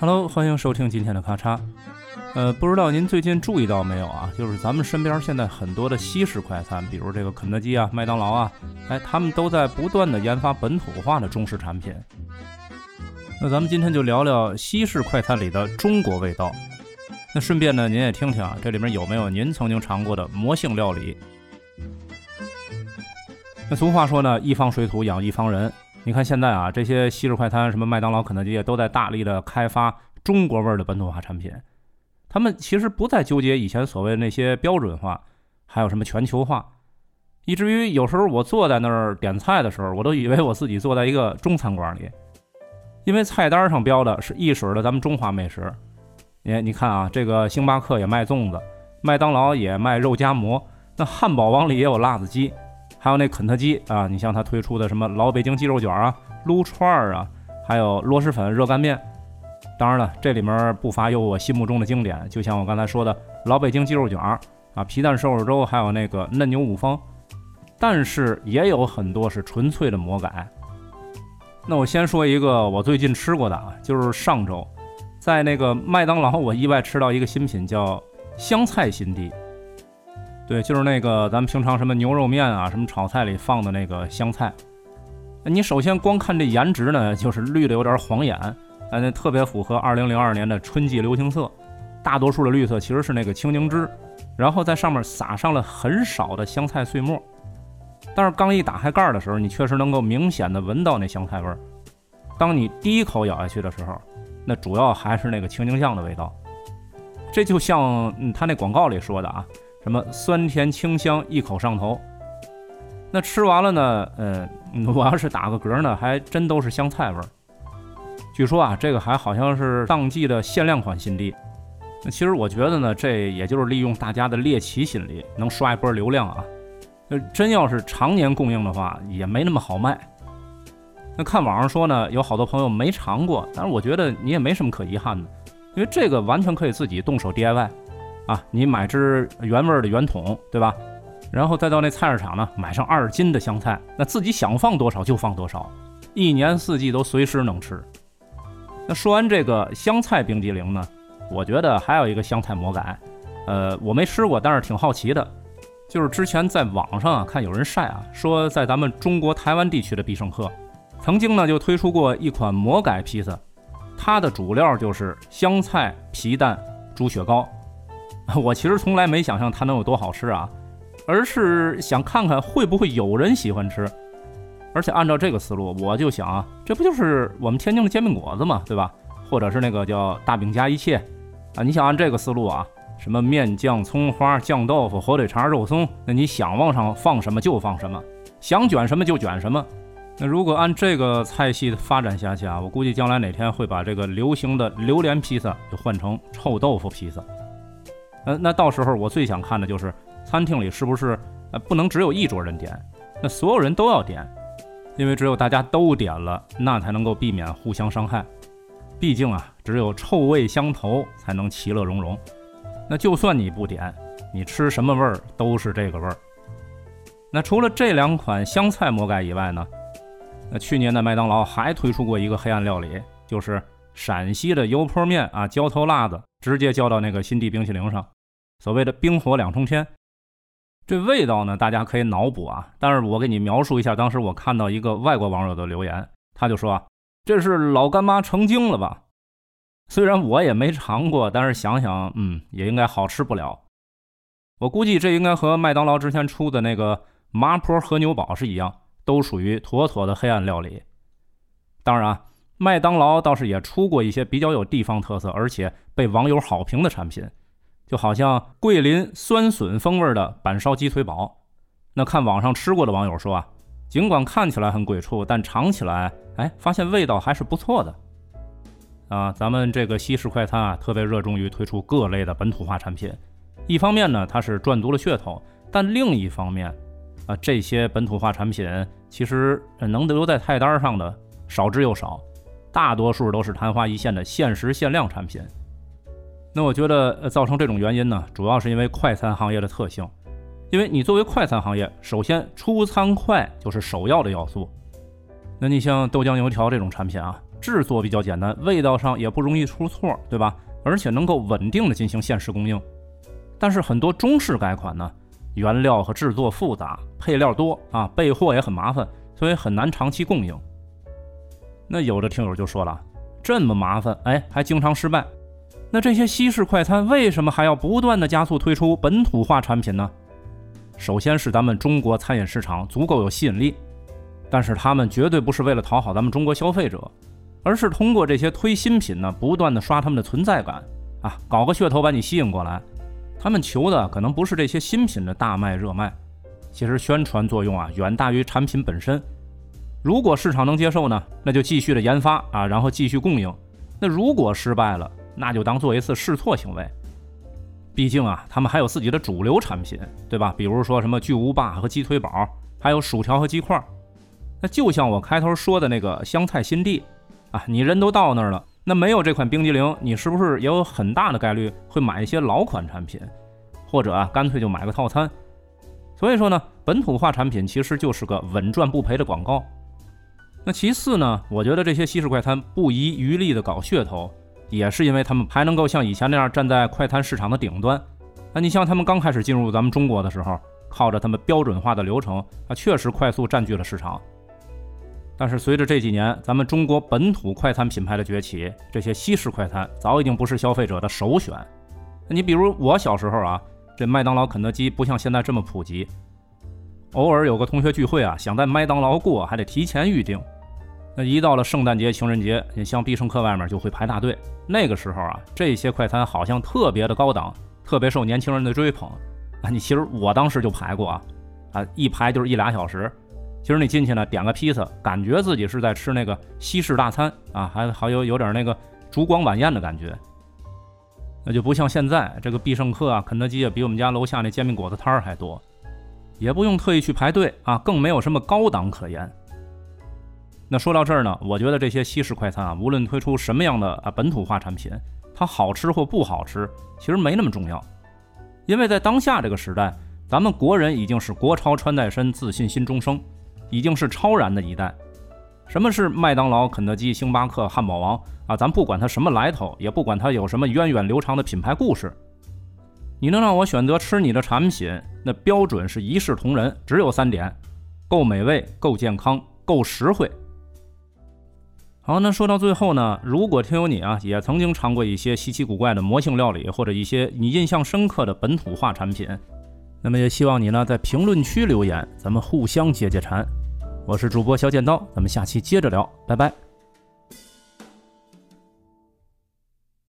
Hello，欢迎收听今天的咔嚓。呃，不知道您最近注意到没有啊？就是咱们身边现在很多的西式快餐，比如这个肯德基啊、麦当劳啊，哎，他们都在不断的研发本土化的中式产品。那咱们今天就聊聊西式快餐里的中国味道。那顺便呢，您也听听啊，这里面有没有您曾经尝过的魔性料理？那俗话说呢，一方水土养一方人。你看现在啊，这些西式快餐，什么麦当劳、肯德基，都在大力的开发中国味儿的本土化产品。他们其实不再纠结以前所谓那些标准化，还有什么全球化，以至于有时候我坐在那儿点菜的时候，我都以为我自己坐在一个中餐馆里，因为菜单上标的是一水的咱们中华美食。你你看啊，这个星巴克也卖粽子，麦当劳也卖肉夹馍，那汉堡王里也有辣子鸡。还有那肯德基啊，你像它推出的什么老北京鸡肉卷啊、撸串儿啊，还有螺蛳粉、热干面。当然了，这里面不乏有我心目中的经典，就像我刚才说的老北京鸡肉卷儿啊、皮蛋瘦肉粥，还有那个嫩牛五方。但是也有很多是纯粹的魔改。那我先说一个我最近吃过的啊，就是上周在那个麦当劳，我意外吃到一个新品，叫香菜心地。对，就是那个咱们平常什么牛肉面啊，什么炒菜里放的那个香菜。你首先光看这颜值呢，就是绿的有点晃眼，哎，那特别符合二零零二年的春季流行色。大多数的绿色其实是那个青柠汁，然后在上面撒上了很少的香菜碎末。但是刚一打开盖儿的时候，你确实能够明显的闻到那香菜味儿。当你第一口咬下去的时候，那主要还是那个青柠酱的味道。这就像嗯，他那广告里说的啊。什么酸甜清香一口上头，那吃完了呢？嗯，我要是打个嗝呢，还真都是香菜味儿。据说啊，这个还好像是当季的限量款新地。那其实我觉得呢，这也就是利用大家的猎奇心理，能刷一波流量啊。那真要是常年供应的话，也没那么好卖。那看网上说呢，有好多朋友没尝过，但是我觉得你也没什么可遗憾的，因为这个完全可以自己动手 DIY。啊，你买只原味的圆筒，对吧？然后再到那菜市场呢，买上二斤的香菜，那自己想放多少就放多少，一年四季都随时能吃。那说完这个香菜冰激凌呢，我觉得还有一个香菜魔改，呃，我没吃过，但是挺好奇的，就是之前在网上啊看有人晒啊，说在咱们中国台湾地区的必胜客，曾经呢就推出过一款魔改披萨，它的主料就是香菜、皮蛋、猪血糕。我其实从来没想象它能有多好吃啊，而是想看看会不会有人喜欢吃。而且按照这个思路，我就想啊，这不就是我们天津的煎饼果子嘛，对吧？或者是那个叫大饼加一切啊？你想按这个思路啊，什么面酱、葱花、酱豆腐、火腿肠、肉松，那你想往上放什么就放什么，想卷什么就卷什么。那如果按这个菜系的发展下去啊，我估计将来哪天会把这个流行的榴莲披萨就换成臭豆腐披萨。呃，那到时候我最想看的就是餐厅里是不是呃不能只有一桌人点，那所有人都要点，因为只有大家都点了，那才能够避免互相伤害。毕竟啊，只有臭味相投才能其乐融融。那就算你不点，你吃什么味儿都是这个味儿。那除了这两款香菜魔改以外呢，那去年的麦当劳还推出过一个黑暗料理，就是陕西的油泼面啊，浇头辣子直接浇到那个新地冰淇淋上。所谓的冰火两重天，这味道呢，大家可以脑补啊。但是我给你描述一下，当时我看到一个外国网友的留言，他就说：“这是老干妈成精了吧？”虽然我也没尝过，但是想想，嗯，也应该好吃不了。我估计这应该和麦当劳之前出的那个麻婆和牛堡是一样，都属于妥妥的黑暗料理。当然啊，麦当劳倒是也出过一些比较有地方特色，而且被网友好评的产品。就好像桂林酸笋风味的板烧鸡腿堡，那看网上吃过的网友说啊，尽管看起来很鬼畜，但尝起来，哎，发现味道还是不错的。啊，咱们这个西式快餐啊，特别热衷于推出各类的本土化产品。一方面呢，它是赚足了噱头，但另一方面，啊，这些本土化产品其实能留在菜单上的少之又少，大多数都是昙花一现的限时限量产品。那我觉得造成这种原因呢，主要是因为快餐行业的特性，因为你作为快餐行业，首先出餐快就是首要的要素。那你像豆浆油条这种产品啊，制作比较简单，味道上也不容易出错，对吧？而且能够稳定的进行限时供应。但是很多中式改款呢，原料和制作复杂，配料多啊，备货也很麻烦，所以很难长期供应。那有的听友就说了，这么麻烦，哎，还经常失败。那这些西式快餐为什么还要不断的加速推出本土化产品呢？首先是咱们中国餐饮市场足够有吸引力，但是他们绝对不是为了讨好咱们中国消费者，而是通过这些推新品呢，不断的刷他们的存在感啊，搞个噱头把你吸引过来。他们求的可能不是这些新品的大卖热卖，其实宣传作用啊远大于产品本身。如果市场能接受呢，那就继续的研发啊，然后继续供应。那如果失败了，那就当做一次试错行为。毕竟啊，他们还有自己的主流产品，对吧？比如说什么巨无霸和鸡腿堡，还有薯条和鸡块。那就像我开头说的那个香菜新地啊，你人都到那儿了，那没有这款冰激凌，你是不是也有很大的概率会买一些老款产品，或者啊，干脆就买个套餐？所以说呢，本土化产品其实就是个稳赚不赔的广告。那其次呢，我觉得这些西式快餐不遗余力的搞噱头。也是因为他们还能够像以前那样站在快餐市场的顶端。那你像他们刚开始进入咱们中国的时候，靠着他们标准化的流程啊，确实快速占据了市场。但是随着这几年咱们中国本土快餐品牌的崛起，这些西式快餐早已经不是消费者的首选。你比如我小时候啊，这麦当劳、肯德基不像现在这么普及，偶尔有个同学聚会啊，想在麦当劳过，还得提前预定。那一到了圣诞节、情人节，你像必胜客外面就会排大队。那个时候啊，这些快餐好像特别的高档，特别受年轻人的追捧。啊，你其实我当时就排过啊，啊，一排就是一俩小时。其实你进去呢，点个披萨，感觉自己是在吃那个西式大餐啊，还还有有点那个烛光晚宴的感觉。那就不像现在这个必胜客啊、肯德基啊，比我们家楼下那煎饼果子摊儿还多，也不用特意去排队啊，更没有什么高档可言。那说到这儿呢，我觉得这些西式快餐啊，无论推出什么样的啊本土化产品，它好吃或不好吃，其实没那么重要，因为在当下这个时代，咱们国人已经是国潮穿戴身，自信心中生，已经是超然的一代。什么是麦当劳、肯德基、星巴克、汉堡王啊？咱不管它什么来头，也不管它有什么源远流长的品牌故事，你能让我选择吃你的产品，那标准是一视同仁，只有三点：够美味、够健康、够实惠。好，那说到最后呢，如果听友你啊也曾经尝过一些稀奇古怪的魔性料理，或者一些你印象深刻的本土化产品，那么也希望你呢在评论区留言，咱们互相解解馋。我是主播小剪刀，咱们下期接着聊，拜拜。